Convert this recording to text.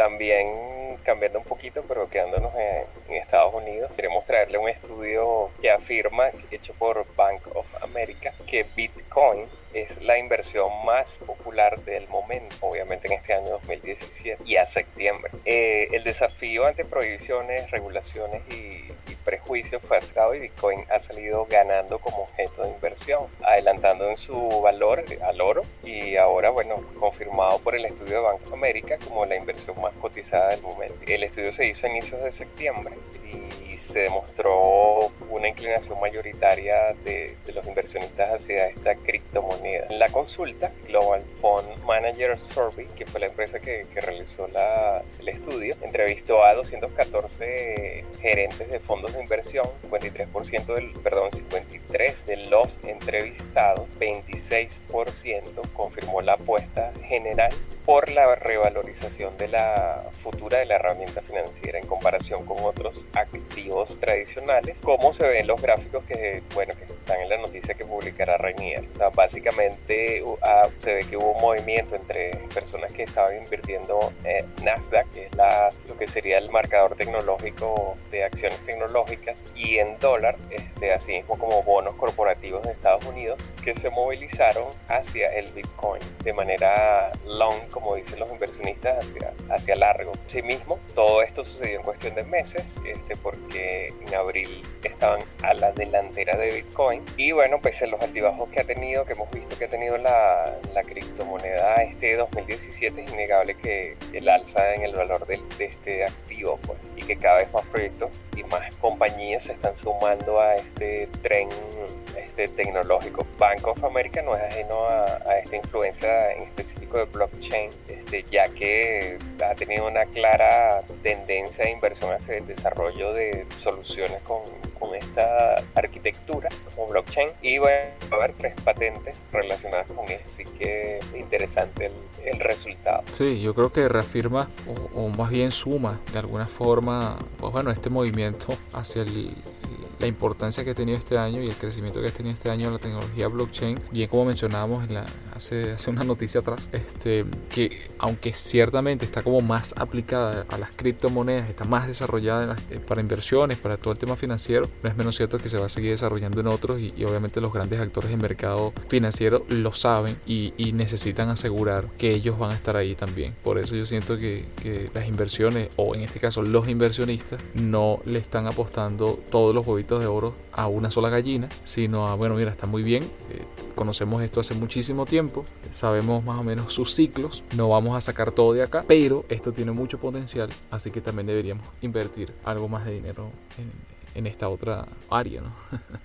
también cambiando un poquito, pero quedándonos en, Estados Unidos, queremos traerle un estudio que afirma, hecho por Bank of America, que Bitcoin es la inversión más popular del momento, obviamente en este año 2017 y a septiembre. Eh, el desafío ante prohibiciones, regulaciones y, prejuicios fue acercado y Bitcoin ha salido ganando como objeto de inversión, adelantando en su valor al oro y ahora, bueno, confirmado por el estudio de Bank of America como la inversión más cotizada del momento. El estudio se hizo a inicios de septiembre y se demostró inclinación mayoritaria de, los inversionistas hacia esta criptomoneda. En la consulta, Global Fund Manager Survey, que fue la empresa que, realizó el estudio, entrevistó a 214 gerentes de fondos de inversión, 53% del, perdón, 53 de los entrevistados, 26% confirmó la apuesta general por la revalorización de la futura de la herramienta financiera en comparación con otros activos tradicionales, como se los gráficos que, bueno, que están en la noticia que publicará Rainier. básicamente ah, se ve que hubo un movimiento entre personas que estaban invirtiendo en Nasdaq, que es la, lo que sería el marcador tecnológico de acciones tecnológicas, y en dólar, este, así mismo como bonos corporativos de Estados Unidos, que se movilizaron hacia el Bitcoin de manera long, como dicen los inversionistas, hacia, hacia largo. Asimismo, todo esto sucedió en cuestión de meses, este, porque en abril estaban a la delantera de Bitcoin. Y bueno, pese a los altibajos que ha tenido, que hemos visto que ha tenido la, la criptomoneda este 2017, es innegable que el alza en el valor de, de este activo, pues, y que cada vez más proyectos y más compañías se están sumando a este tren este, tecnológico. Bank of America no es ajeno a, esta influencia en específico de blockchain, este, ya que ha tenido una clara tendencia de inversión hacia el desarrollo de soluciones con, con esta arquitectura como blockchain. Y bueno, va a haber tres patentes relacionadas con eso, así que interesante el, el resultado. Sí, yo creo que reafirma o, o, más bien suma de alguna forma, pues bueno, este movimiento hacia el, la importancia que ha tenido este año y el crecimiento que ha tenido este año la tecnología blockchain, bien como mencionábamos en la, hace, hace una noticia atrás, este, que aunque ciertamente está como más aplicada a las criptomonedas, está más desarrollada eh, para inversiones, para todo el tema financiero, no es menos cierto que se va a seguir desarrollando en otros y, obviamente los grandes actores del mercado financiero lo saben y, necesitan asegurar que ellos van a estar ahí también. Por eso yo siento que, que las inversiones, o en este caso los inversionistas, no le están apostando todos los de oro a una sola gallina, sino a, bueno, mira, está muy bien, eh, conocemos esto hace muchísimo tiempo, sabemos más o menos sus ciclos, no vamos a sacar todo de acá, pero esto tiene mucho potencial, así que también deberíamos invertir algo más de dinero en, en esta otra área, ¿no?